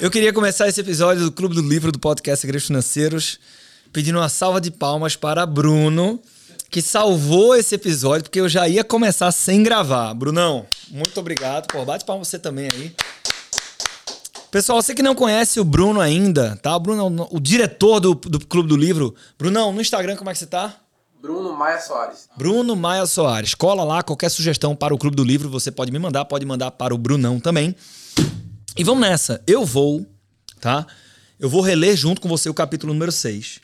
Eu queria começar esse episódio do Clube do Livro do podcast Segredos Financeiros pedindo uma salva de palmas para Bruno, que salvou esse episódio, porque eu já ia começar sem gravar. Brunão, muito obrigado. Pô, bate palma você também aí. Pessoal, você que não conhece o Bruno ainda, tá? O Bruno é o, o diretor do, do Clube do Livro. Brunão, no Instagram como é que você tá? Bruno Maia Soares. Bruno Maia Soares. Cola lá, qualquer sugestão para o Clube do Livro, você pode me mandar, pode mandar para o Brunão também. E vamos nessa. Eu vou, tá? Eu vou reler junto com você o capítulo número 6.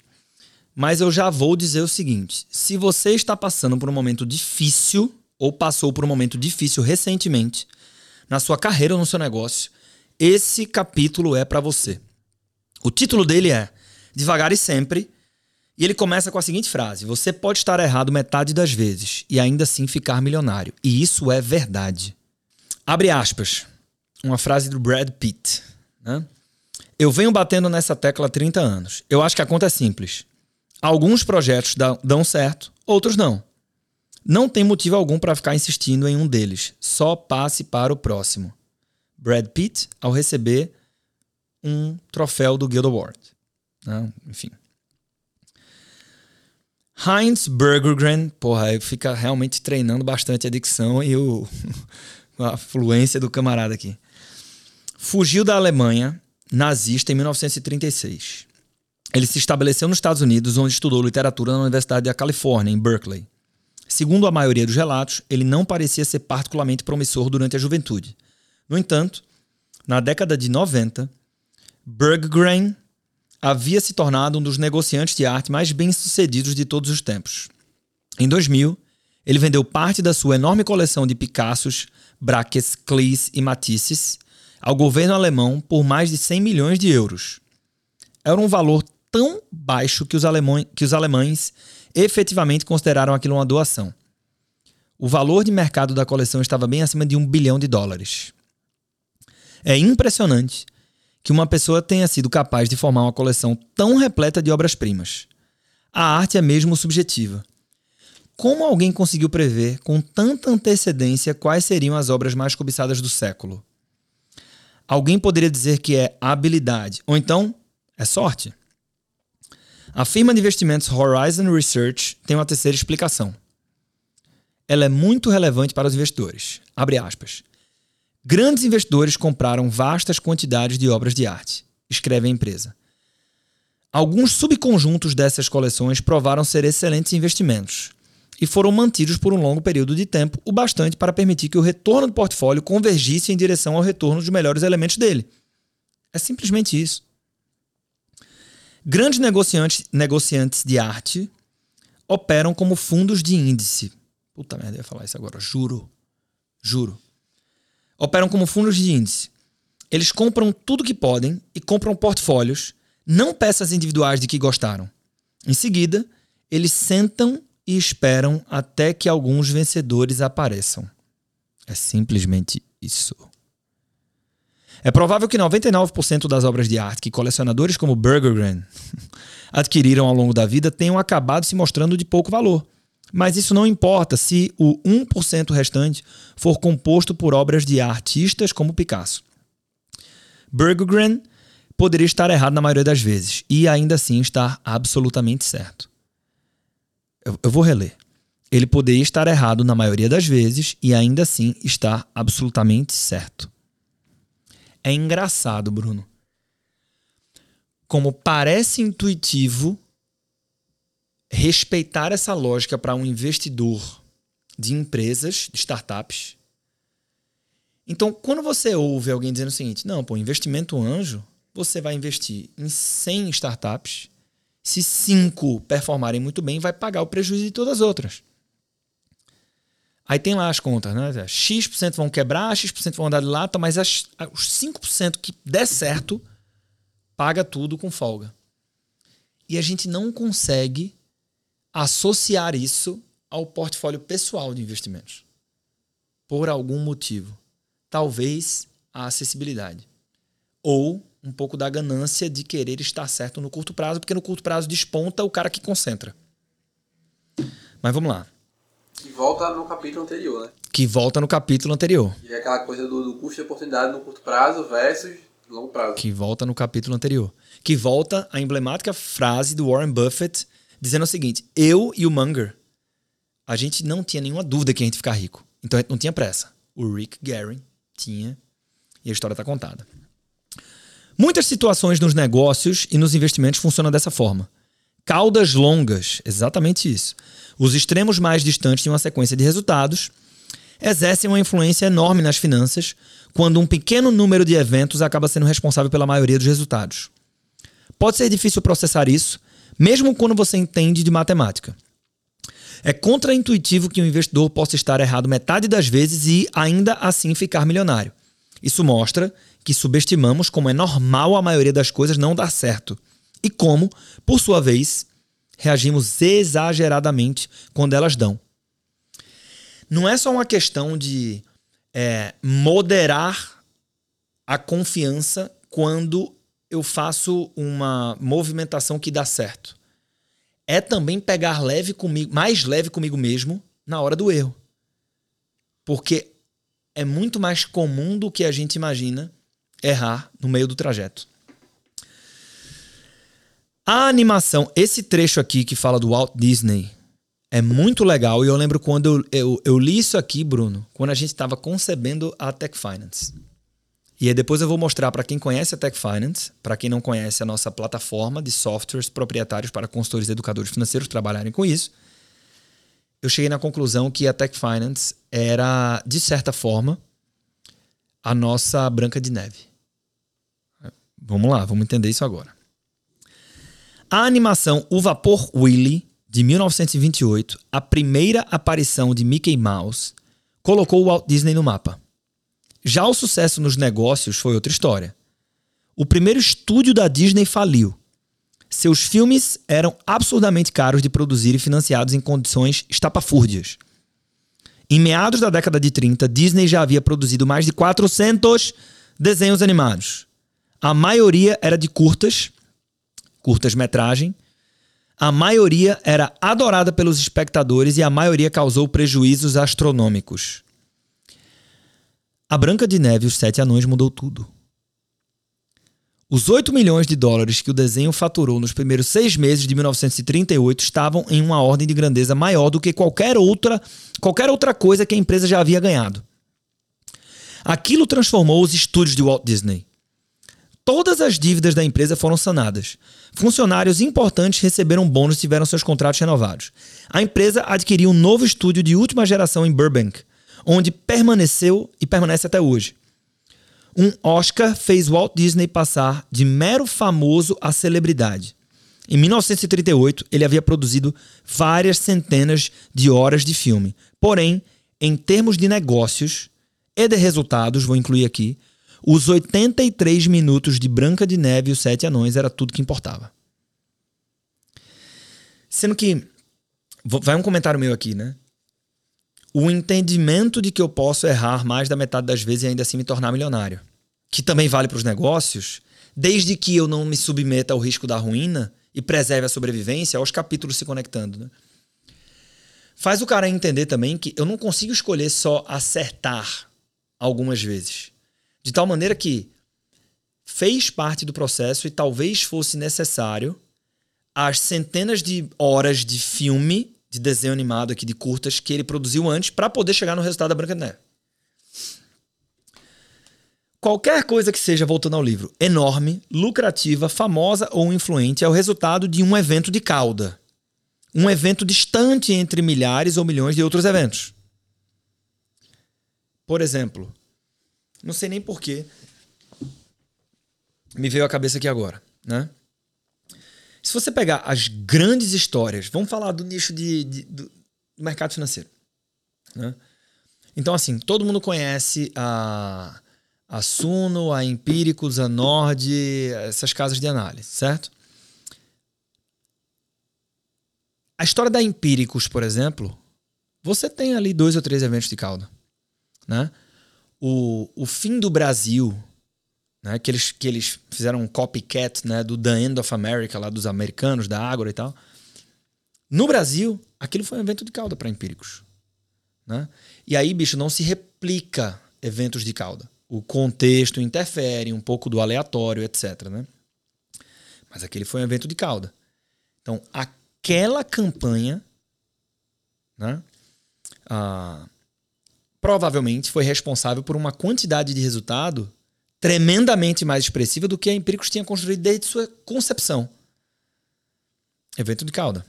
Mas eu já vou dizer o seguinte: se você está passando por um momento difícil, ou passou por um momento difícil recentemente, na sua carreira ou no seu negócio, esse capítulo é para você. O título dele é Devagar e Sempre, e ele começa com a seguinte frase: Você pode estar errado metade das vezes e ainda assim ficar milionário. E isso é verdade. Abre aspas uma frase do Brad Pitt. Né? Eu venho batendo nessa tecla há 30 anos. Eu acho que a conta é simples. Alguns projetos dão certo, outros não. Não tem motivo algum para ficar insistindo em um deles. Só passe para o próximo. Brad Pitt, ao receber um troféu do Guild Award. Né? Enfim. Heinz Bergergren, porra, fica realmente treinando bastante a dicção e o, a fluência do camarada aqui. Fugiu da Alemanha nazista em 1936. Ele se estabeleceu nos Estados Unidos, onde estudou literatura na Universidade da Califórnia, em Berkeley. Segundo a maioria dos relatos, ele não parecia ser particularmente promissor durante a juventude. No entanto, na década de 90, Berggren havia se tornado um dos negociantes de arte mais bem-sucedidos de todos os tempos. Em 2000, ele vendeu parte da sua enorme coleção de Picassos, Braques, Cleese e Matisses ao governo alemão por mais de 100 milhões de euros. Era um valor tão baixo que os, que os alemães efetivamente consideraram aquilo uma doação. O valor de mercado da coleção estava bem acima de um bilhão de dólares. É impressionante que uma pessoa tenha sido capaz de formar uma coleção tão repleta de obras-primas. A arte é mesmo subjetiva. Como alguém conseguiu prever com tanta antecedência quais seriam as obras mais cobiçadas do século? Alguém poderia dizer que é habilidade, ou então é sorte. A firma de investimentos Horizon Research tem uma terceira explicação. Ela é muito relevante para os investidores. Abre aspas. Grandes investidores compraram vastas quantidades de obras de arte, escreve a empresa. Alguns subconjuntos dessas coleções provaram ser excelentes investimentos, e foram mantidos por um longo período de tempo, o bastante para permitir que o retorno do portfólio convergisse em direção ao retorno dos melhores elementos dele. É simplesmente isso. Grandes negociantes, negociantes de arte operam como fundos de índice. Puta merda, eu ia falar isso agora, juro. Juro. Operam como fundos de índice. Eles compram tudo que podem e compram portfólios, não peças individuais de que gostaram. Em seguida, eles sentam e esperam até que alguns vencedores apareçam. É simplesmente isso. É provável que 99% das obras de arte que colecionadores como Bergergren adquiriram ao longo da vida tenham acabado se mostrando de pouco valor. Mas isso não importa se o 1% restante for composto por obras de artistas como Picasso. Berggren poderia estar errado na maioria das vezes e ainda assim estar absolutamente certo. Eu, eu vou reler. Ele poderia estar errado na maioria das vezes e ainda assim estar absolutamente certo. É engraçado, Bruno. Como parece intuitivo respeitar essa lógica para um investidor de empresas, de startups. Então, quando você ouve alguém dizendo o seguinte: não, pô, investimento anjo, você vai investir em 100 startups se cinco performarem muito bem, vai pagar o prejuízo de todas as outras. Aí tem lá as contas, né? X% vão quebrar, X% vão andar de lata, mas as, os 5% que der certo, paga tudo com folga. E a gente não consegue associar isso ao portfólio pessoal de investimentos. Por algum motivo. Talvez a acessibilidade. Ou um pouco da ganância de querer estar certo no curto prazo, porque no curto prazo desponta o cara que concentra. Mas vamos lá. Que volta no capítulo anterior, né? Que volta no capítulo anterior. E é aquela coisa do, do custo de oportunidade no curto prazo versus longo prazo. Que volta no capítulo anterior. Que volta a emblemática frase do Warren Buffett dizendo o seguinte: Eu e o Munger, a gente não tinha nenhuma dúvida que a gente ficar rico. Então a gente não tinha pressa. O Rick Guerin tinha. E a história está contada. Muitas situações nos negócios e nos investimentos funcionam dessa forma. Caudas longas, exatamente isso. Os extremos mais distantes de uma sequência de resultados exercem uma influência enorme nas finanças quando um pequeno número de eventos acaba sendo responsável pela maioria dos resultados. Pode ser difícil processar isso, mesmo quando você entende de matemática. É contraintuitivo que um investidor possa estar errado metade das vezes e ainda assim ficar milionário. Isso mostra que subestimamos como é normal a maioria das coisas não dar certo e como, por sua vez, reagimos exageradamente quando elas dão. Não é só uma questão de é, moderar a confiança quando eu faço uma movimentação que dá certo. É também pegar leve comigo, mais leve comigo mesmo na hora do erro. Porque é muito mais comum do que a gente imagina errar no meio do trajeto. A animação, esse trecho aqui que fala do Walt Disney, é muito legal. E eu lembro quando eu, eu, eu li isso aqui, Bruno, quando a gente estava concebendo a Tech Finance. E aí depois eu vou mostrar para quem conhece a Tech Finance, para quem não conhece a nossa plataforma de softwares proprietários para consultores e educadores financeiros trabalharem com isso. Eu cheguei na conclusão que a Tech Finance era, de certa forma, a nossa Branca de Neve. Vamos lá, vamos entender isso agora. A animação O Vapor Willy, de 1928, a primeira aparição de Mickey Mouse, colocou o Walt Disney no mapa. Já o sucesso nos negócios foi outra história. O primeiro estúdio da Disney faliu. Seus filmes eram absurdamente caros de produzir e financiados em condições estapafúrdias. Em meados da década de 30, Disney já havia produzido mais de 400 desenhos animados. A maioria era de curtas, curtas-metragem. A maioria era adorada pelos espectadores e a maioria causou prejuízos astronômicos. A Branca de Neve e os Sete Anões mudou tudo. Os 8 milhões de dólares que o desenho faturou nos primeiros seis meses de 1938 estavam em uma ordem de grandeza maior do que qualquer outra, qualquer outra coisa que a empresa já havia ganhado. Aquilo transformou os estúdios de Walt Disney. Todas as dívidas da empresa foram sanadas. Funcionários importantes receberam bônus e tiveram seus contratos renovados. A empresa adquiriu um novo estúdio de última geração em Burbank, onde permaneceu e permanece até hoje. Um Oscar fez Walt Disney passar de mero famoso a celebridade. Em 1938, ele havia produzido várias centenas de horas de filme. Porém, em termos de negócios e de resultados, vou incluir aqui, os 83 minutos de Branca de Neve e os Sete Anões era tudo que importava. Sendo que. Vai um comentário meu aqui, né? O entendimento de que eu posso errar mais da metade das vezes e ainda assim me tornar milionário. Que também vale para os negócios, desde que eu não me submeta ao risco da ruína e preserve a sobrevivência, aos capítulos se conectando. Né? Faz o cara entender também que eu não consigo escolher só acertar algumas vezes. De tal maneira que fez parte do processo e talvez fosse necessário as centenas de horas de filme, de desenho animado aqui, de curtas, que ele produziu antes para poder chegar no resultado da Branca de Neve. Qualquer coisa que seja, voltando ao livro, enorme, lucrativa, famosa ou influente é o resultado de um evento de cauda. Um evento distante entre milhares ou milhões de outros eventos. Por exemplo, não sei nem porquê. Me veio à cabeça aqui agora, né? Se você pegar as grandes histórias, vamos falar do nicho de, de do mercado financeiro, né? Então, assim, todo mundo conhece a, a Suno, a Empíricos, a Nord, essas casas de análise, certo? A história da Empíricos, por exemplo, você tem ali dois ou três eventos de cauda, né? o, o fim do Brasil, né, que, eles, que eles fizeram um copycat né, do The End of America, lá dos americanos, da Ágora e tal. No Brasil, aquilo foi um evento de cauda para empíricos. Né? E aí, bicho, não se replica eventos de cauda. O contexto interfere, um pouco do aleatório, etc. Né? Mas aquele foi um evento de cauda. Então, aquela campanha né, ah, provavelmente foi responsável por uma quantidade de resultado tremendamente mais expressiva do que a Empíricos tinha construído desde sua concepção. Evento de cauda.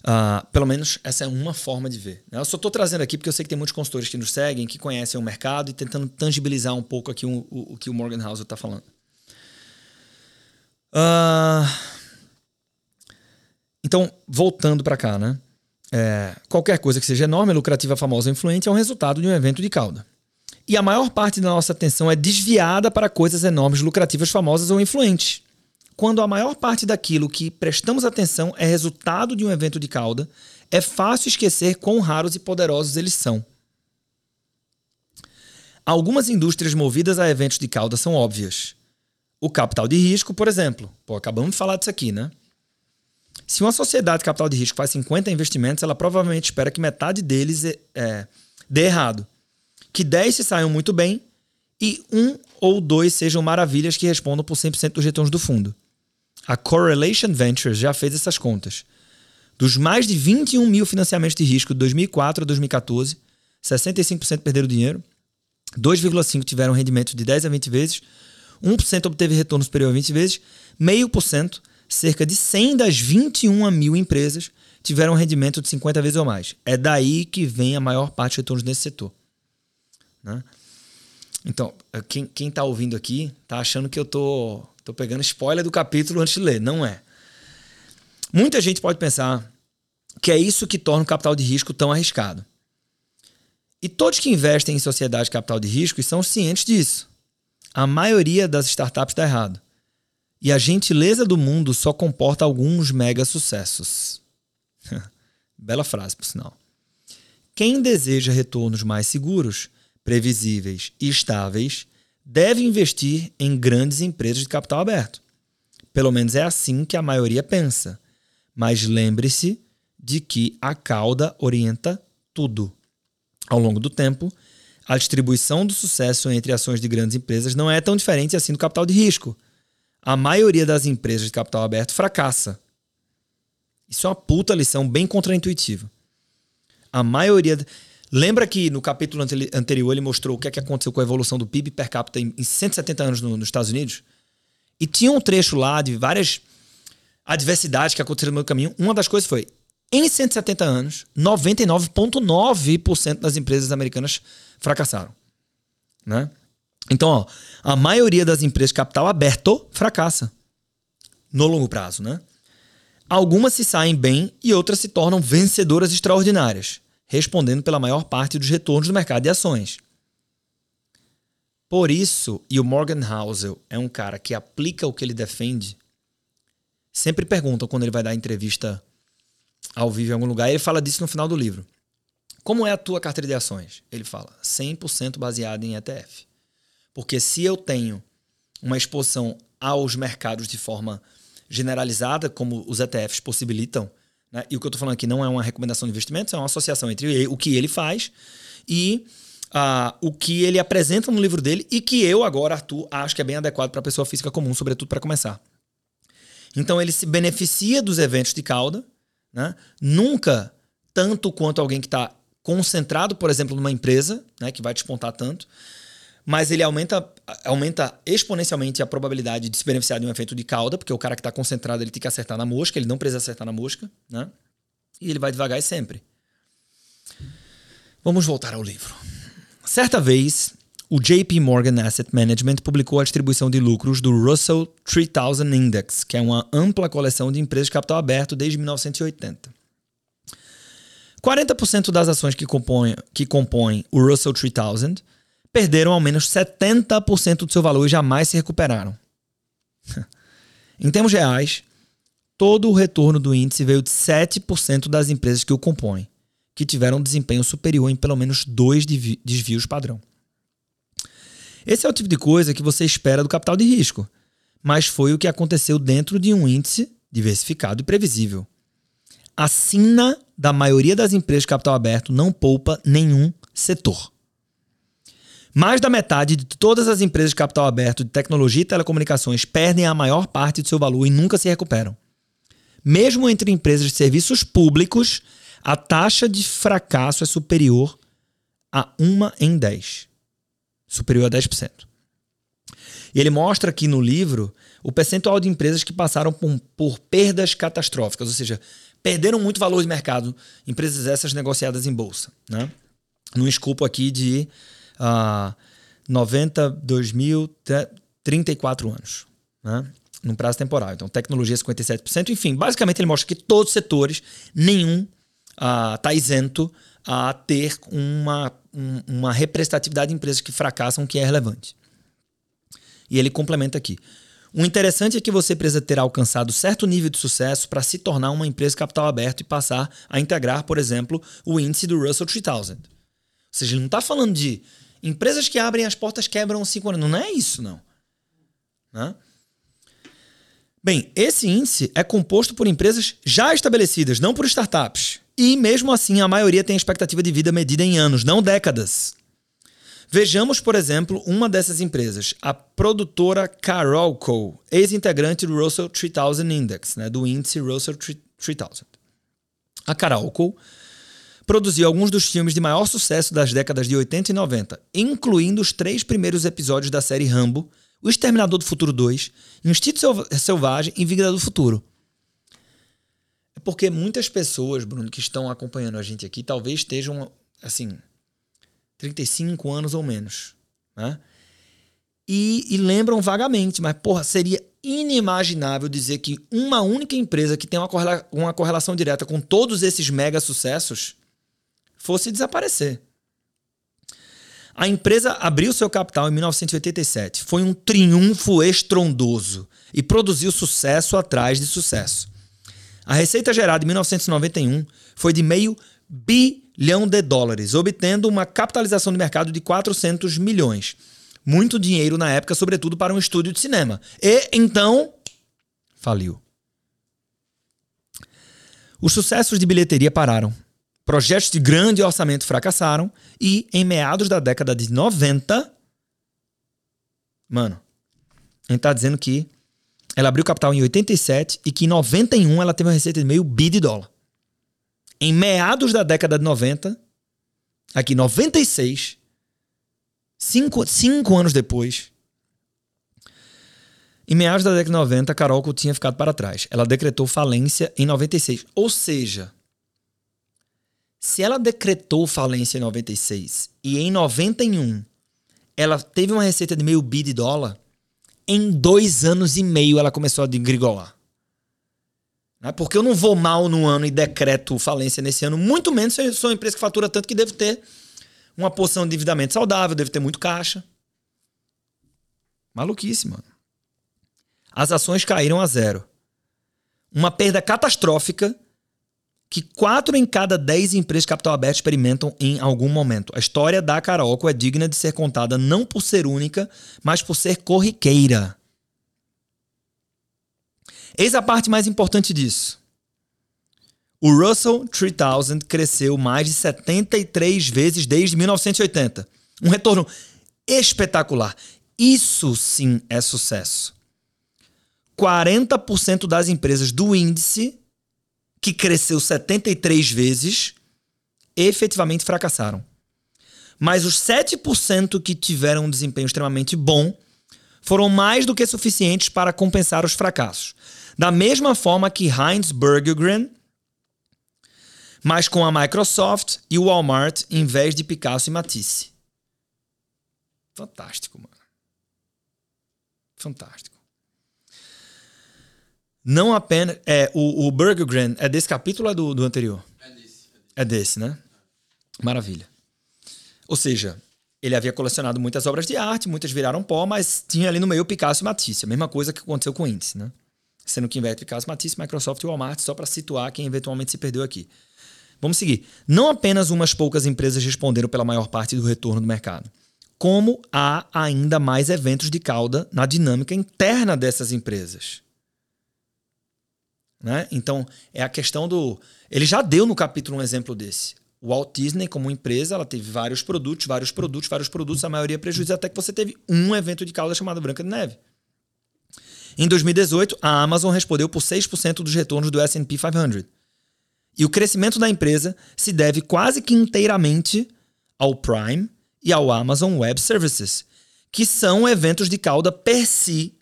Uh, pelo menos essa é uma forma de ver. Eu só estou trazendo aqui porque eu sei que tem muitos consultores que nos seguem, que conhecem o mercado e tentando tangibilizar um pouco aqui o, o, o que o Morgan House está falando. Uh, então, voltando para cá, né? É, qualquer coisa que seja enorme, lucrativa, famosa ou influente é um resultado de um evento de cauda. E a maior parte da nossa atenção é desviada para coisas enormes, lucrativas, famosas ou influentes. Quando a maior parte daquilo que prestamos atenção é resultado de um evento de cauda, é fácil esquecer quão raros e poderosos eles são. Algumas indústrias movidas a eventos de cauda são óbvias. O capital de risco, por exemplo. Pô, acabamos de falar disso aqui, né? Se uma sociedade de capital de risco faz 50 investimentos, ela provavelmente espera que metade deles é, é, dê errado que 10 se saiam muito bem e um ou dois sejam maravilhas que respondam por 100% dos retornos do fundo. A Correlation Ventures já fez essas contas. Dos mais de 21 mil financiamentos de risco de 2004 a 2014, 65% perderam dinheiro, 2,5% tiveram rendimento de 10 a 20 vezes, 1% obteve retorno superior a 20 vezes, meio por cento, cerca de 100 das 21 mil empresas tiveram rendimento de 50 vezes ou mais. É daí que vem a maior parte dos retornos nesse setor. Né? Então, eh, quem, quem tá ouvindo aqui tá achando que eu tô, tô pegando spoiler do capítulo antes de ler. Não é. Muita gente pode pensar que é isso que torna o capital de risco tão arriscado. E todos que investem em sociedade de capital de risco são cientes disso. A maioria das startups está errado. E a gentileza do mundo só comporta alguns mega sucessos. Bela frase, por sinal. Quem deseja retornos mais seguros previsíveis e estáveis, deve investir em grandes empresas de capital aberto. Pelo menos é assim que a maioria pensa. Mas lembre-se de que a cauda orienta tudo. Ao longo do tempo, a distribuição do sucesso entre ações de grandes empresas não é tão diferente assim do capital de risco. A maioria das empresas de capital aberto fracassa. Isso é uma puta lição bem contraintuitiva. A maioria. Lembra que no capítulo anterior ele mostrou o que, é que aconteceu com a evolução do PIB per capita em, 170 anos no, nos Estados Unidos? E tinha um trecho lá de várias adversidades que aconteceram no meio do caminho. Uma das coisas foi, em 170 anos, 99,9% das empresas americanas fracassaram. Né? Então, ó, a maioria das empresas capital aberto fracassa no longo prazo. Né? Algumas se saem bem e outras se tornam vencedoras extraordinárias respondendo pela maior parte dos retornos do mercado de ações. Por isso, e o Morgan Housel é um cara que aplica o que ele defende, sempre perguntam quando ele vai dar entrevista ao vivo em algum lugar, ele fala disso no final do livro. Como é a tua carteira de ações? Ele fala 100% baseada em ETF. Porque se eu tenho uma exposição aos mercados de forma generalizada, como os ETFs possibilitam, né? E o que eu estou falando aqui não é uma recomendação de investimentos, é uma associação entre o que ele faz e uh, o que ele apresenta no livro dele e que eu agora, Arthur, acho que é bem adequado para a pessoa física comum, sobretudo para começar. Então ele se beneficia dos eventos de cauda, né? nunca tanto quanto alguém que está concentrado, por exemplo, numa empresa, né, que vai despontar tanto, mas ele aumenta, aumenta exponencialmente a probabilidade de se beneficiar de um efeito de cauda, porque o cara que está concentrado ele tem que acertar na mosca, ele não precisa acertar na mosca, né? E ele vai devagar e sempre. Vamos voltar ao livro. Certa vez, o JP Morgan Asset Management publicou a distribuição de lucros do Russell 3000 Index, que é uma ampla coleção de empresas de capital aberto desde 1980. 40% das ações que compõem, que compõem o Russell 3000 perderam ao menos 70% do seu valor e jamais se recuperaram. em termos reais, todo o retorno do índice veio de 7% das empresas que o compõem, que tiveram desempenho superior em pelo menos dois desvios padrão. Esse é o tipo de coisa que você espera do capital de risco, mas foi o que aconteceu dentro de um índice diversificado e previsível. a sina da maioria das empresas de capital aberto não poupa nenhum setor. Mais da metade de todas as empresas de capital aberto de tecnologia e telecomunicações perdem a maior parte do seu valor e nunca se recuperam. Mesmo entre empresas de serviços públicos, a taxa de fracasso é superior a uma em 10. Superior a 10%. E ele mostra aqui no livro o percentual de empresas que passaram por, por perdas catastróficas, ou seja, perderam muito valor de mercado, empresas essas negociadas em bolsa. Né? Num escopo aqui de uh, 92 mil, 34 anos, né? num prazo temporal. Então, tecnologia 57%. Enfim, basicamente ele mostra que todos os setores, nenhum está uh, isento a ter uma, um, uma representatividade de empresas que fracassam que é relevante. E ele complementa aqui. O interessante é que você precisa ter alcançado certo nível de sucesso para se tornar uma empresa capital aberto e passar a integrar, por exemplo, o índice do Russell 3000. Ou seja, ele não está falando de Empresas que abrem as portas quebram cinco anos. Não é isso, não. Né? Bem, esse índice é composto por empresas já estabelecidas, não por startups. E mesmo assim, a maioria tem expectativa de vida medida em anos, não décadas. Vejamos, por exemplo, uma dessas empresas, a produtora Carolco, ex-integrante do Russell 3000 Index, né, do índice Russell 3000. A Carolco produziu alguns dos filmes de maior sucesso das décadas de 80 e 90, incluindo os três primeiros episódios da série Rambo, O Exterminador do Futuro 2, Instinto Selvagem e Vida do Futuro. É porque muitas pessoas, Bruno, que estão acompanhando a gente aqui, talvez estejam, assim, 35 anos ou menos, né? E, e, lembram vagamente, mas porra, seria inimaginável dizer que uma única empresa que tem uma, uma correlação direta com todos esses mega sucessos fosse desaparecer. A empresa abriu seu capital em 1987. Foi um triunfo estrondoso e produziu sucesso atrás de sucesso. A receita gerada em 1991 foi de meio bilhão de dólares, obtendo uma capitalização de mercado de 400 milhões. Muito dinheiro na época, sobretudo para um estúdio de cinema. E então faliu. Os sucessos de bilheteria pararam. Projetos de grande orçamento fracassaram e, em meados da década de 90, mano, a gente tá dizendo que ela abriu capital em 87 e que em 91 ela teve uma receita de meio bi de dólar. Em meados da década de 90, aqui 96, cinco, cinco anos depois, em meados da década de 90, a Carolco tinha ficado para trás. Ela decretou falência em 96. Ou seja, se ela decretou falência em 96 e em 91 ela teve uma receita de meio bi de dólar, em dois anos e meio ela começou a degrigolar. Né? Porque eu não vou mal no ano e decreto falência nesse ano, muito menos se eu sou uma empresa que fatura tanto que deve ter uma porção de endividamento saudável, deve ter muito caixa. Maluquice, mano. As ações caíram a zero. Uma perda catastrófica que quatro em cada dez empresas de capital aberto experimentam em algum momento. A história da Carolco é digna de ser contada não por ser única, mas por ser corriqueira. Eis a parte mais importante disso. O Russell 3000 cresceu mais de 73 vezes desde 1980. Um retorno espetacular. Isso sim é sucesso. 40% das empresas do índice que cresceu 73 vezes, efetivamente fracassaram. Mas os 7% que tiveram um desempenho extremamente bom foram mais do que suficientes para compensar os fracassos. Da mesma forma que Heinz Bergegren, mas com a Microsoft e o Walmart em vez de Picasso e Matisse. Fantástico, mano. Fantástico. Não apenas. É, o, o Burgergren é desse capítulo ou é do, do anterior? É desse. É desse, né? Maravilha. Ou seja, ele havia colecionado muitas obras de arte, muitas viraram pó, mas tinha ali no meio Picasso e Matisse. A mesma coisa que aconteceu com o índice, né? Sendo que inverte Picasso, Matisse, Microsoft e Walmart, só para situar quem eventualmente se perdeu aqui. Vamos seguir. Não apenas umas poucas empresas responderam pela maior parte do retorno do mercado, como há ainda mais eventos de cauda na dinâmica interna dessas empresas. Né? Então, é a questão do. Ele já deu no capítulo um exemplo desse. O Walt Disney, como empresa, ela teve vários produtos, vários produtos, vários produtos, a maioria prejuízo, até que você teve um evento de cauda chamado Branca de Neve. Em 2018, a Amazon respondeu por 6% dos retornos do S&P 500. E o crescimento da empresa se deve quase que inteiramente ao Prime e ao Amazon Web Services, que são eventos de cauda per si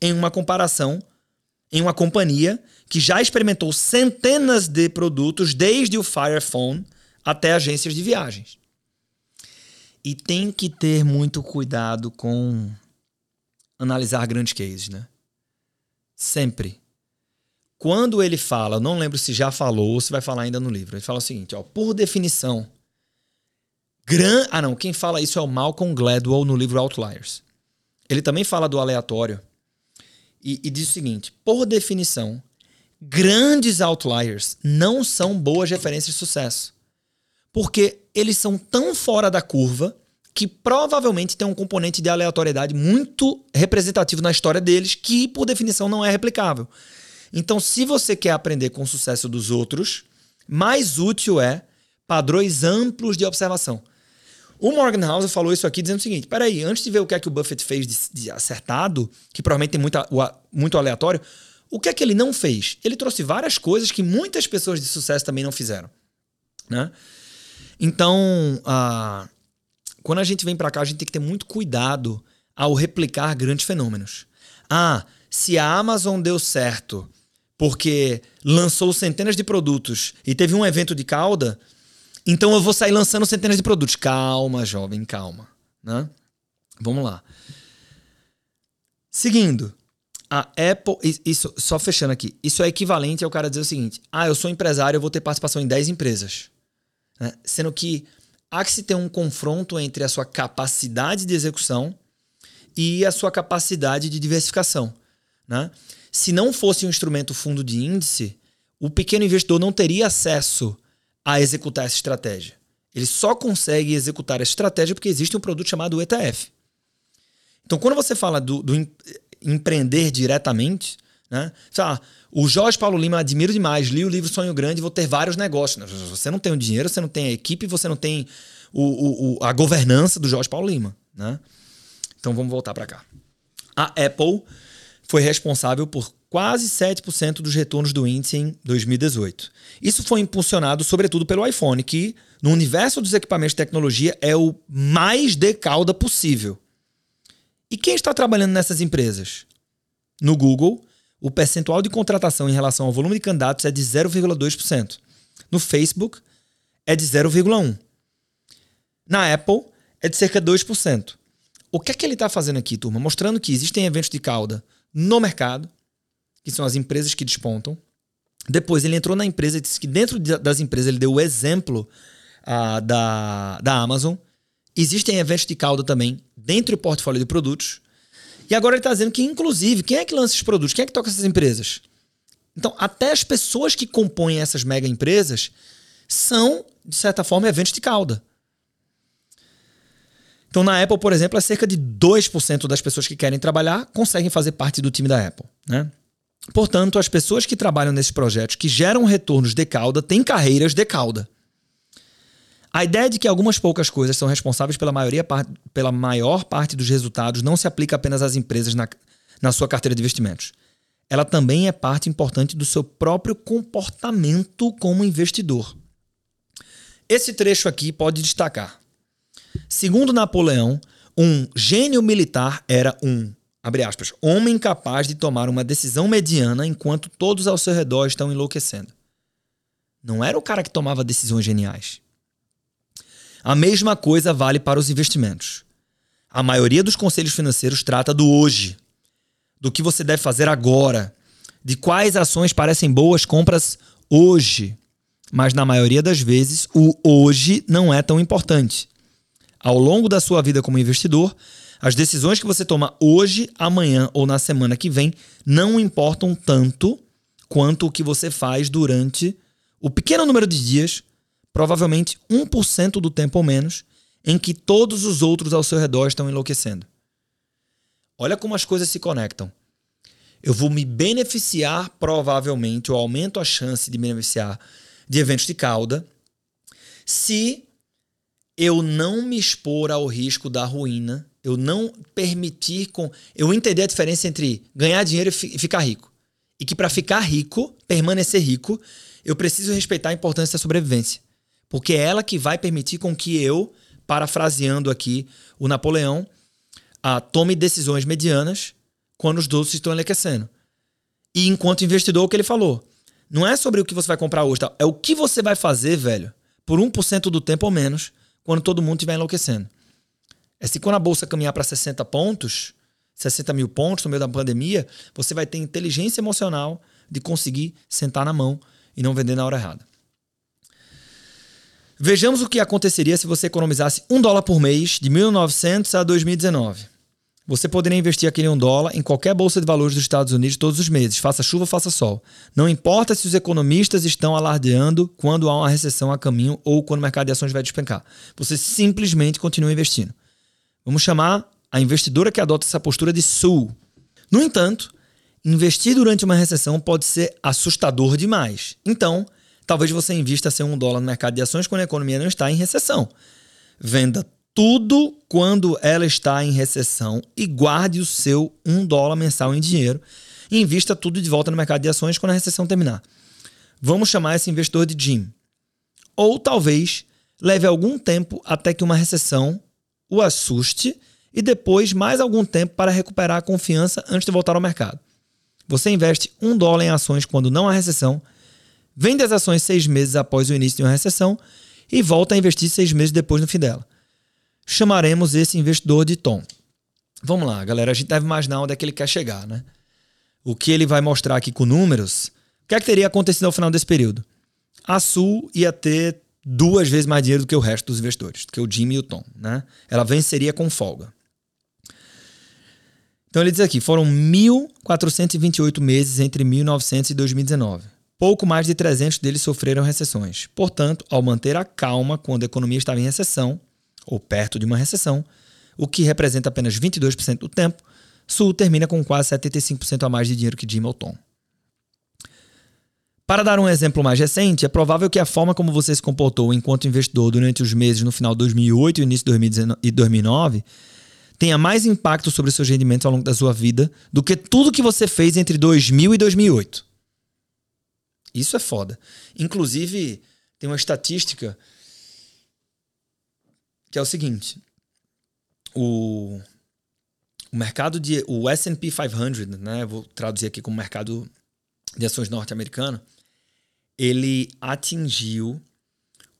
em uma comparação em uma companhia que já experimentou centenas de produtos desde o Fire Phone até agências de viagens. E tem que ter muito cuidado com analisar grandes cases, né? Sempre. Quando ele fala, não lembro se já falou ou se vai falar ainda no livro, ele fala o seguinte, ó, por definição, gran... ah não, quem fala isso é o Malcolm Gladwell no livro Outliers. Ele também fala do aleatório e, e diz o seguinte, por definição, grandes outliers não são boas referências de sucesso. Porque eles são tão fora da curva que provavelmente tem um componente de aleatoriedade muito representativo na história deles, que por definição não é replicável. Então, se você quer aprender com o sucesso dos outros, mais útil é padrões amplos de observação. O Morgan House falou isso aqui dizendo o seguinte: peraí, antes de ver o que é que o Buffett fez de, de acertado, que provavelmente tem muita, muito aleatório, o que é que ele não fez? Ele trouxe várias coisas que muitas pessoas de sucesso também não fizeram. Né? Então, uh, quando a gente vem para cá, a gente tem que ter muito cuidado ao replicar grandes fenômenos. Ah, se a Amazon deu certo porque lançou centenas de produtos e teve um evento de cauda, então eu vou sair lançando centenas de produtos. Calma, jovem, calma. Né? Vamos lá. Seguindo, a Apple, isso, só fechando aqui, isso é equivalente ao cara dizer o seguinte: ah, eu sou empresário, eu vou ter participação em 10 empresas. Né? Sendo que há que se ter um confronto entre a sua capacidade de execução e a sua capacidade de diversificação. Né? Se não fosse um instrumento fundo de índice, o pequeno investidor não teria acesso a executar essa estratégia. Ele só consegue executar essa estratégia porque existe um produto chamado ETF. Então, quando você fala do, do empreender diretamente, né? Fala, o Jorge Paulo Lima admiro demais, li o livro Sonho Grande, vou ter vários negócios. Você não tem o dinheiro, você não tem a equipe, você não tem o, o a governança do Jorge Paulo Lima. Né? Então vamos voltar para cá. A Apple foi responsável por quase 7% dos retornos do índice em 2018. Isso foi impulsionado sobretudo pelo iPhone, que no universo dos equipamentos de tecnologia é o mais de cauda possível. E quem está trabalhando nessas empresas? No Google, o percentual de contratação em relação ao volume de candidatos é de 0,2%. No Facebook, é de 0,1%. Na Apple, é de cerca de 2%. O que é que ele está fazendo aqui, turma? Mostrando que existem eventos de cauda no mercado, que são as empresas que despontam. Depois ele entrou na empresa e disse que dentro das empresas ele deu o exemplo uh, da, da Amazon. Existem eventos de cauda também dentro do portfólio de produtos. E agora ele está dizendo que, inclusive, quem é que lança esses produtos? Quem é que toca essas empresas? Então, até as pessoas que compõem essas mega empresas são, de certa forma, eventos de cauda. Então, na Apple, por exemplo, é cerca de 2% das pessoas que querem trabalhar conseguem fazer parte do time da Apple. Né? Portanto, as pessoas que trabalham nesses projetos que geram retornos de cauda têm carreiras de cauda. A ideia de que algumas poucas coisas são responsáveis pela, maioria, pela maior parte dos resultados não se aplica apenas às empresas na, na sua carteira de investimentos. Ela também é parte importante do seu próprio comportamento como investidor. Esse trecho aqui pode destacar. Segundo Napoleão, um gênio militar era um, abre aspas, homem capaz de tomar uma decisão mediana enquanto todos ao seu redor estão enlouquecendo. Não era o cara que tomava decisões geniais. A mesma coisa vale para os investimentos. A maioria dos conselhos financeiros trata do hoje, do que você deve fazer agora, de quais ações parecem boas compras hoje. Mas na maioria das vezes, o hoje não é tão importante. Ao longo da sua vida como investidor, as decisões que você toma hoje, amanhã ou na semana que vem não importam tanto quanto o que você faz durante o pequeno número de dias provavelmente 1% do tempo ou menos, em que todos os outros ao seu redor estão enlouquecendo. Olha como as coisas se conectam. Eu vou me beneficiar, provavelmente, ou aumento a chance de me beneficiar de eventos de cauda, se eu não me expor ao risco da ruína, eu não permitir com. Eu entender a diferença entre ganhar dinheiro e ficar rico. E que para ficar rico, permanecer rico, eu preciso respeitar a importância da sobrevivência. Porque é ela que vai permitir com que eu, parafraseando aqui o Napoleão, a, tome decisões medianas quando os doces estão enriquecendo. E enquanto investidor, o que ele falou. Não é sobre o que você vai comprar hoje, tá? é o que você vai fazer, velho, por 1% do tempo ou menos, quando todo mundo estiver enlouquecendo. É se quando a bolsa caminhar para 60 pontos, 60 mil pontos no meio da pandemia, você vai ter inteligência emocional de conseguir sentar na mão e não vender na hora errada. Vejamos o que aconteceria se você economizasse um dólar por mês de 1900 a 2019. Você poderia investir aquele um dólar em qualquer bolsa de valores dos Estados Unidos todos os meses, faça chuva, faça sol. Não importa se os economistas estão alardeando quando há uma recessão a caminho ou quando o mercado de ações vai despencar. Você simplesmente continua investindo. Vamos chamar a investidora que adota essa postura de sul. No entanto, investir durante uma recessão pode ser assustador demais. Então, talvez você invista seu um dólar no mercado de ações quando a economia não está em recessão. Venda tudo quando ela está em recessão e guarde o seu um dólar mensal em dinheiro e invista tudo de volta no mercado de ações quando a recessão terminar. Vamos chamar esse investidor de Jim. Ou talvez leve algum tempo até que uma recessão o assuste e depois mais algum tempo para recuperar a confiança antes de voltar ao mercado. Você investe um dólar em ações quando não há recessão, vende as ações seis meses após o início de uma recessão e volta a investir seis meses depois no fim dela chamaremos esse investidor de Tom. Vamos lá, galera, a gente deve imaginar onde é que ele quer chegar, né? O que ele vai mostrar aqui com números, o que é que teria acontecido ao final desse período? A Sul ia ter duas vezes mais dinheiro do que o resto dos investidores, do que o Jimmy e o Tom, né? Ela venceria com folga. Então ele diz aqui, foram 1.428 meses entre 1900 e 2019. Pouco mais de 300 deles sofreram recessões. Portanto, ao manter a calma quando a economia estava em recessão, ou perto de uma recessão, o que representa apenas 22% do tempo, Sul termina com quase 75% a mais de dinheiro que Jim ou Tom. Para dar um exemplo mais recente, é provável que a forma como você se comportou enquanto investidor durante os meses no final de 2008 e início de 2009 tenha mais impacto sobre seus rendimentos ao longo da sua vida do que tudo que você fez entre 2000 e 2008. Isso é foda. Inclusive, tem uma estatística que é o seguinte: o, o mercado de. O SP 500, né? Vou traduzir aqui como mercado de ações norte-americano, ele atingiu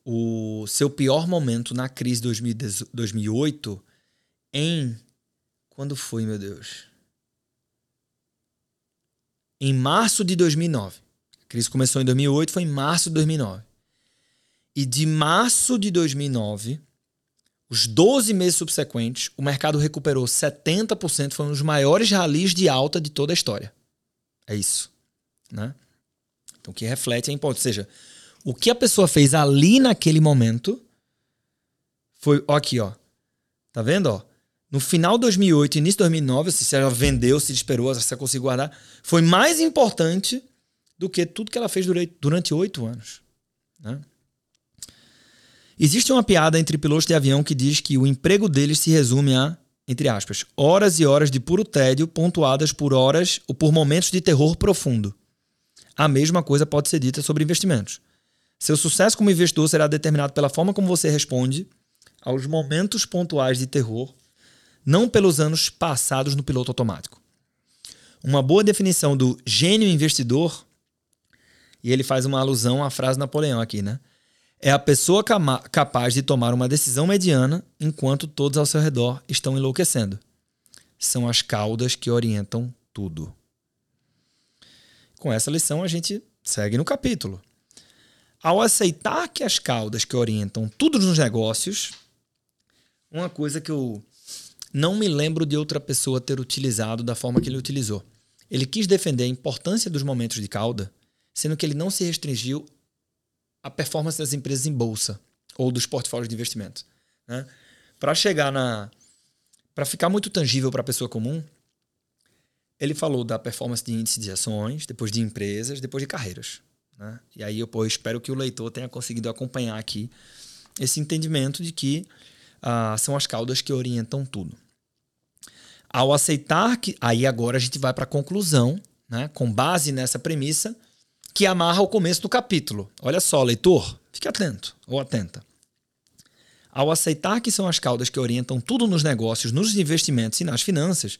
o seu pior momento na crise de 2008 em. Quando foi, meu Deus? Em março de 2009. A crise começou em 2008, foi em março de 2009. E de março de 2009 os 12 meses subsequentes, o mercado recuperou 70%, foi um dos maiores ralis de alta de toda a história. É isso. Né? Então, o que reflete é importante. Ou seja, o que a pessoa fez ali naquele momento foi. Ó, aqui, ó. Tá vendo? Ó? No final de 2008, início de 2009, se ela vendeu, se esperou, se ela conseguiu guardar, foi mais importante do que tudo que ela fez durante oito anos. Né? Existe uma piada entre pilotos de avião que diz que o emprego deles se resume a, entre aspas, horas e horas de puro tédio pontuadas por horas ou por momentos de terror profundo. A mesma coisa pode ser dita sobre investimentos. Seu sucesso como investidor será determinado pela forma como você responde aos momentos pontuais de terror, não pelos anos passados no piloto automático. Uma boa definição do gênio investidor, e ele faz uma alusão à frase Napoleão aqui, né? é a pessoa capaz de tomar uma decisão mediana enquanto todos ao seu redor estão enlouquecendo. São as caudas que orientam tudo. Com essa lição, a gente segue no capítulo. Ao aceitar que as caudas que orientam tudo nos negócios, uma coisa que eu não me lembro de outra pessoa ter utilizado da forma que ele utilizou. Ele quis defender a importância dos momentos de cauda, sendo que ele não se restringiu a performance das empresas em bolsa ou dos portfólios de investimento. Né? Para chegar na. Para ficar muito tangível para a pessoa comum, ele falou da performance de índice de ações, depois de empresas, depois de carreiras. Né? E aí eu pô, espero que o leitor tenha conseguido acompanhar aqui esse entendimento de que uh, são as caudas que orientam tudo. Ao aceitar que. Aí agora a gente vai para a conclusão, né? com base nessa premissa, que amarra o começo do capítulo. Olha só, leitor, fique atento ou atenta. Ao aceitar que são as caudas que orientam tudo nos negócios, nos investimentos e nas finanças,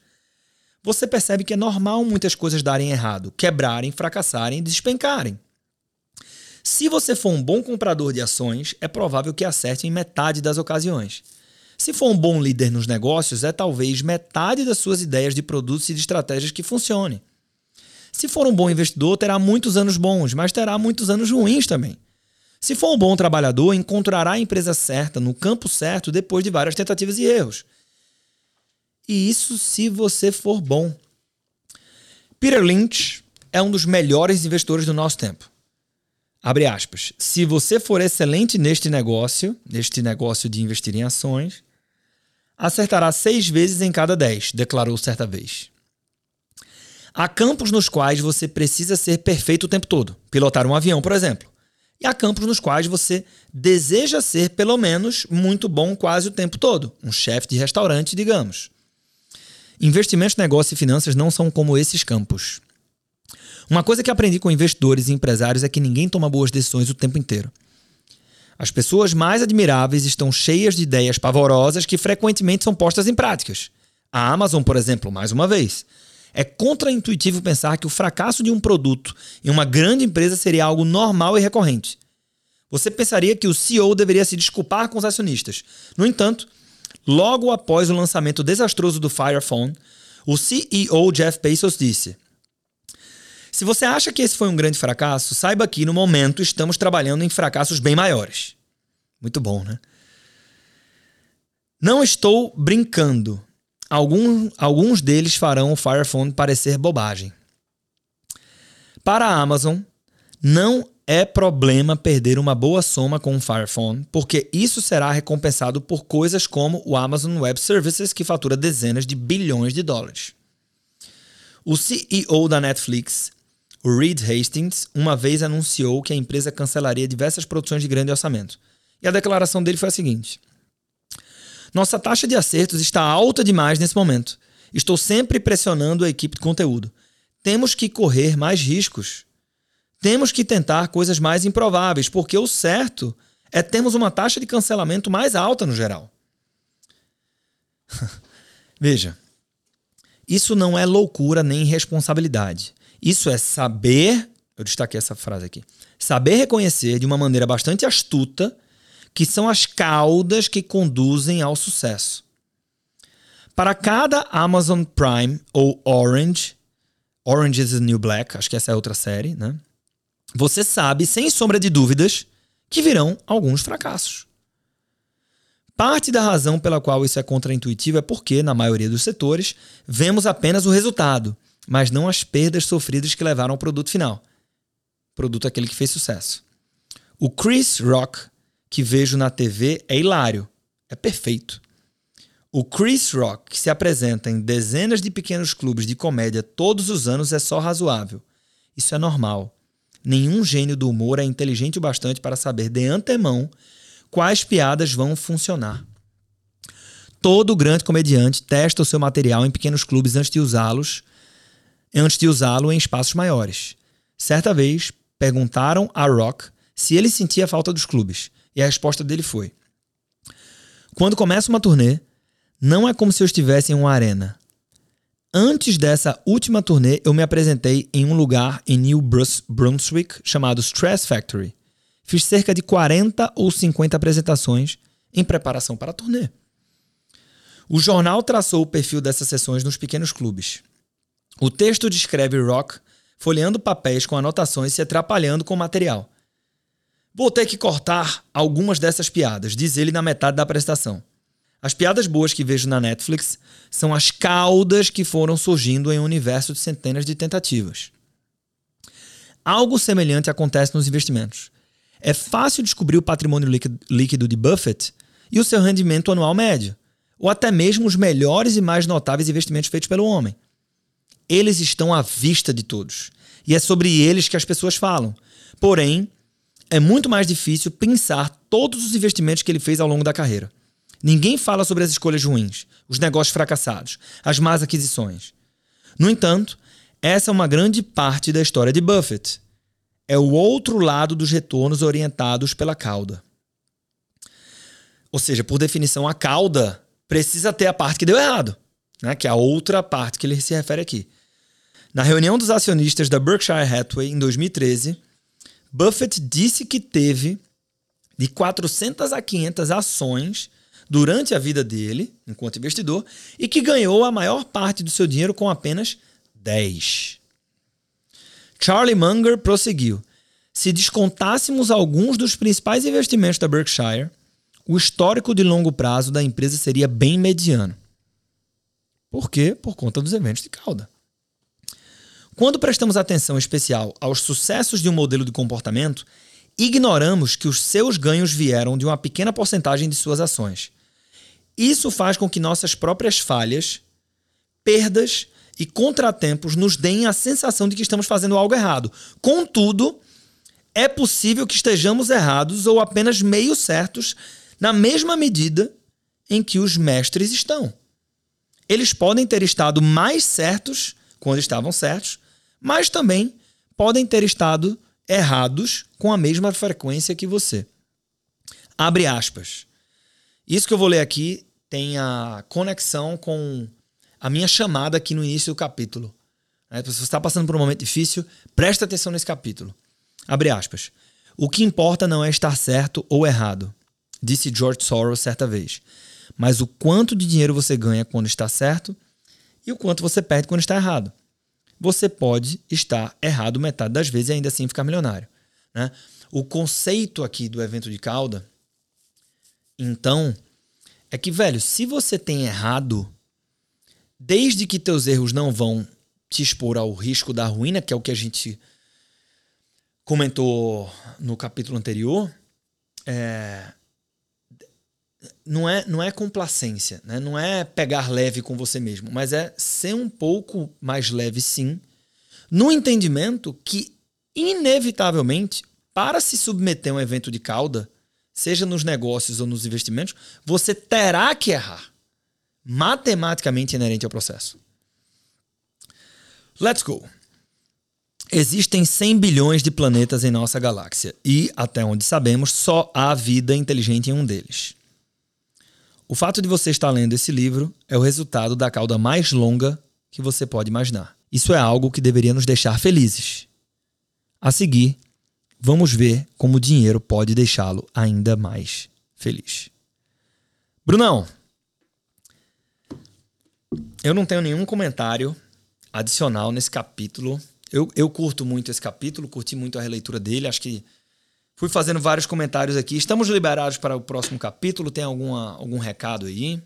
você percebe que é normal muitas coisas darem errado, quebrarem, fracassarem despencarem. Se você for um bom comprador de ações, é provável que acerte em metade das ocasiões. Se for um bom líder nos negócios, é talvez metade das suas ideias de produtos e de estratégias que funcionem. Se for um bom investidor, terá muitos anos bons, mas terá muitos anos ruins também. Se for um bom trabalhador, encontrará a empresa certa, no campo certo, depois de várias tentativas e erros. E isso se você for bom. Peter Lynch é um dos melhores investidores do nosso tempo. Abre aspas. Se você for excelente neste negócio, neste negócio de investir em ações, acertará seis vezes em cada dez, declarou certa vez. Há campos nos quais você precisa ser perfeito o tempo todo, pilotar um avião, por exemplo. E há campos nos quais você deseja ser, pelo menos, muito bom quase o tempo todo, um chefe de restaurante, digamos. Investimentos, negócio e finanças não são como esses campos. Uma coisa que aprendi com investidores e empresários é que ninguém toma boas decisões o tempo inteiro. As pessoas mais admiráveis estão cheias de ideias pavorosas que frequentemente são postas em práticas. A Amazon, por exemplo, mais uma vez. É contraintuitivo pensar que o fracasso de um produto em uma grande empresa seria algo normal e recorrente. Você pensaria que o CEO deveria se desculpar com os acionistas. No entanto, logo após o lançamento desastroso do Fire Phone, o CEO Jeff Bezos disse: se você acha que esse foi um grande fracasso, saiba que no momento estamos trabalhando em fracassos bem maiores. Muito bom, né? Não estou brincando. Algum, alguns deles farão o Fire Phone parecer bobagem. Para a Amazon, não é problema perder uma boa soma com o Fire Phone, porque isso será recompensado por coisas como o Amazon Web Services, que fatura dezenas de bilhões de dólares. O CEO da Netflix Reed Hastings uma vez anunciou que a empresa cancelaria diversas produções de grande orçamento. E a declaração dele foi a seguinte: Nossa taxa de acertos está alta demais nesse momento. Estou sempre pressionando a equipe de conteúdo. Temos que correr mais riscos. Temos que tentar coisas mais improváveis, porque o certo é termos uma taxa de cancelamento mais alta no geral. Veja, isso não é loucura nem irresponsabilidade. Isso é saber, eu destaquei essa frase aqui, saber reconhecer de uma maneira bastante astuta que são as caudas que conduzem ao sucesso. Para cada Amazon Prime ou Orange, Orange is the New Black, acho que essa é outra série, né? Você sabe, sem sombra de dúvidas, que virão alguns fracassos. Parte da razão pela qual isso é contraintuitivo é porque, na maioria dos setores, vemos apenas o resultado mas não as perdas sofridas que levaram ao produto final. Produto aquele que fez sucesso. O Chris Rock, que vejo na TV, é hilário. É perfeito. O Chris Rock, que se apresenta em dezenas de pequenos clubes de comédia todos os anos, é só razoável. Isso é normal. Nenhum gênio do humor é inteligente o bastante para saber de antemão quais piadas vão funcionar. Todo grande comediante testa o seu material em pequenos clubes antes de usá-los antes de usá-lo em espaços maiores. Certa vez, perguntaram a Rock se ele sentia falta dos clubes, e a resposta dele foi: Quando começa uma turnê, não é como se eu estivesse em uma arena. Antes dessa última turnê, eu me apresentei em um lugar em New Brunswick chamado Stress Factory. Fiz cerca de 40 ou 50 apresentações em preparação para a turnê. O jornal traçou o perfil dessas sessões nos pequenos clubes. O texto descreve Rock folheando papéis com anotações e se atrapalhando com o material. Vou ter que cortar algumas dessas piadas, diz ele na metade da apresentação. As piadas boas que vejo na Netflix são as caudas que foram surgindo em um universo de centenas de tentativas. Algo semelhante acontece nos investimentos. É fácil descobrir o patrimônio líquido de Buffett e o seu rendimento anual médio, ou até mesmo os melhores e mais notáveis investimentos feitos pelo homem. Eles estão à vista de todos. E é sobre eles que as pessoas falam. Porém, é muito mais difícil pensar todos os investimentos que ele fez ao longo da carreira. Ninguém fala sobre as escolhas ruins, os negócios fracassados, as más aquisições. No entanto, essa é uma grande parte da história de Buffett. É o outro lado dos retornos orientados pela cauda. Ou seja, por definição, a cauda precisa ter a parte que deu errado, né? que é a outra parte que ele se refere aqui. Na reunião dos acionistas da Berkshire Hathaway em 2013, Buffett disse que teve de 400 a 500 ações durante a vida dele, enquanto investidor, e que ganhou a maior parte do seu dinheiro com apenas 10. Charlie Munger prosseguiu: se descontássemos alguns dos principais investimentos da Berkshire, o histórico de longo prazo da empresa seria bem mediano. Por quê? Por conta dos eventos de cauda. Quando prestamos atenção especial aos sucessos de um modelo de comportamento, ignoramos que os seus ganhos vieram de uma pequena porcentagem de suas ações. Isso faz com que nossas próprias falhas, perdas e contratempos nos deem a sensação de que estamos fazendo algo errado. Contudo, é possível que estejamos errados ou apenas meio certos na mesma medida em que os mestres estão. Eles podem ter estado mais certos quando estavam certos, mas também podem ter estado errados com a mesma frequência que você. Abre aspas. Isso que eu vou ler aqui tem a conexão com a minha chamada aqui no início do capítulo. Se você está passando por um momento difícil, presta atenção nesse capítulo. Abre aspas. O que importa não é estar certo ou errado, disse George Soros certa vez, mas o quanto de dinheiro você ganha quando está certo e o quanto você perde quando está errado você pode estar errado metade das vezes e ainda assim ficar milionário. Né? O conceito aqui do evento de cauda, então, é que, velho, se você tem errado, desde que teus erros não vão te expor ao risco da ruína, que é o que a gente comentou no capítulo anterior, é, não é, não é complacência, né? não é pegar leve com você mesmo, mas é ser um pouco mais leve, sim, no entendimento que, inevitavelmente, para se submeter a um evento de cauda, seja nos negócios ou nos investimentos, você terá que errar. Matematicamente inerente ao processo. Let's go. Existem 100 bilhões de planetas em nossa galáxia e, até onde sabemos, só há vida inteligente em um deles. O fato de você estar lendo esse livro é o resultado da cauda mais longa que você pode imaginar. Isso é algo que deveria nos deixar felizes. A seguir, vamos ver como o dinheiro pode deixá-lo ainda mais feliz. Brunão, eu não tenho nenhum comentário adicional nesse capítulo. Eu, eu curto muito esse capítulo, curti muito a releitura dele, acho que Fui fazendo vários comentários aqui. Estamos liberados para o próximo capítulo? Tem alguma, algum recado aí?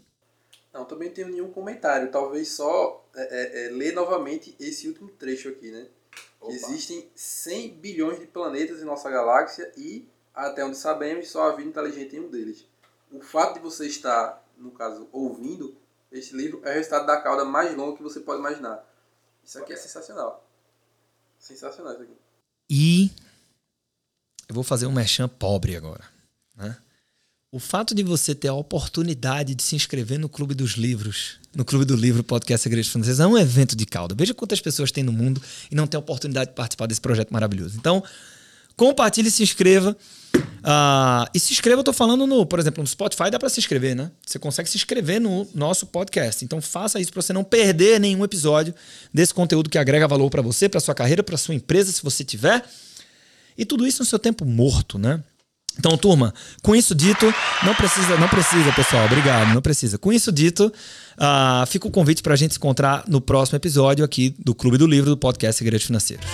Não, também não tenho nenhum comentário. Talvez só é, é, é, ler novamente esse último trecho aqui, né? Existem 100 bilhões de planetas em nossa galáxia e, até onde sabemos, só há vida inteligente em um deles. O fato de você estar, no caso, ouvindo este livro é o resultado da cauda mais longa que você pode imaginar. Isso aqui é sensacional. Sensacional isso aqui. E eu vou fazer um merchan pobre agora. Né? O fato de você ter a oportunidade de se inscrever no Clube dos Livros, no Clube do Livro Podcast Segredos Financeiros, é um evento de cauda. Veja quantas pessoas tem no mundo e não tem a oportunidade de participar desse projeto maravilhoso. Então, compartilhe se inscreva. Uh, e se inscreva, eu tô falando no, por exemplo, no Spotify dá para se inscrever, né? Você consegue se inscrever no nosso podcast. Então faça isso para você não perder nenhum episódio desse conteúdo que agrega valor para você, para sua carreira, para sua empresa, se você tiver. E tudo isso no seu tempo morto, né? Então, turma, com isso dito, não precisa, não precisa, pessoal, obrigado, não precisa. Com isso dito, uh, fica o convite para a gente se encontrar no próximo episódio aqui do Clube do Livro do podcast Segredos Financeiros.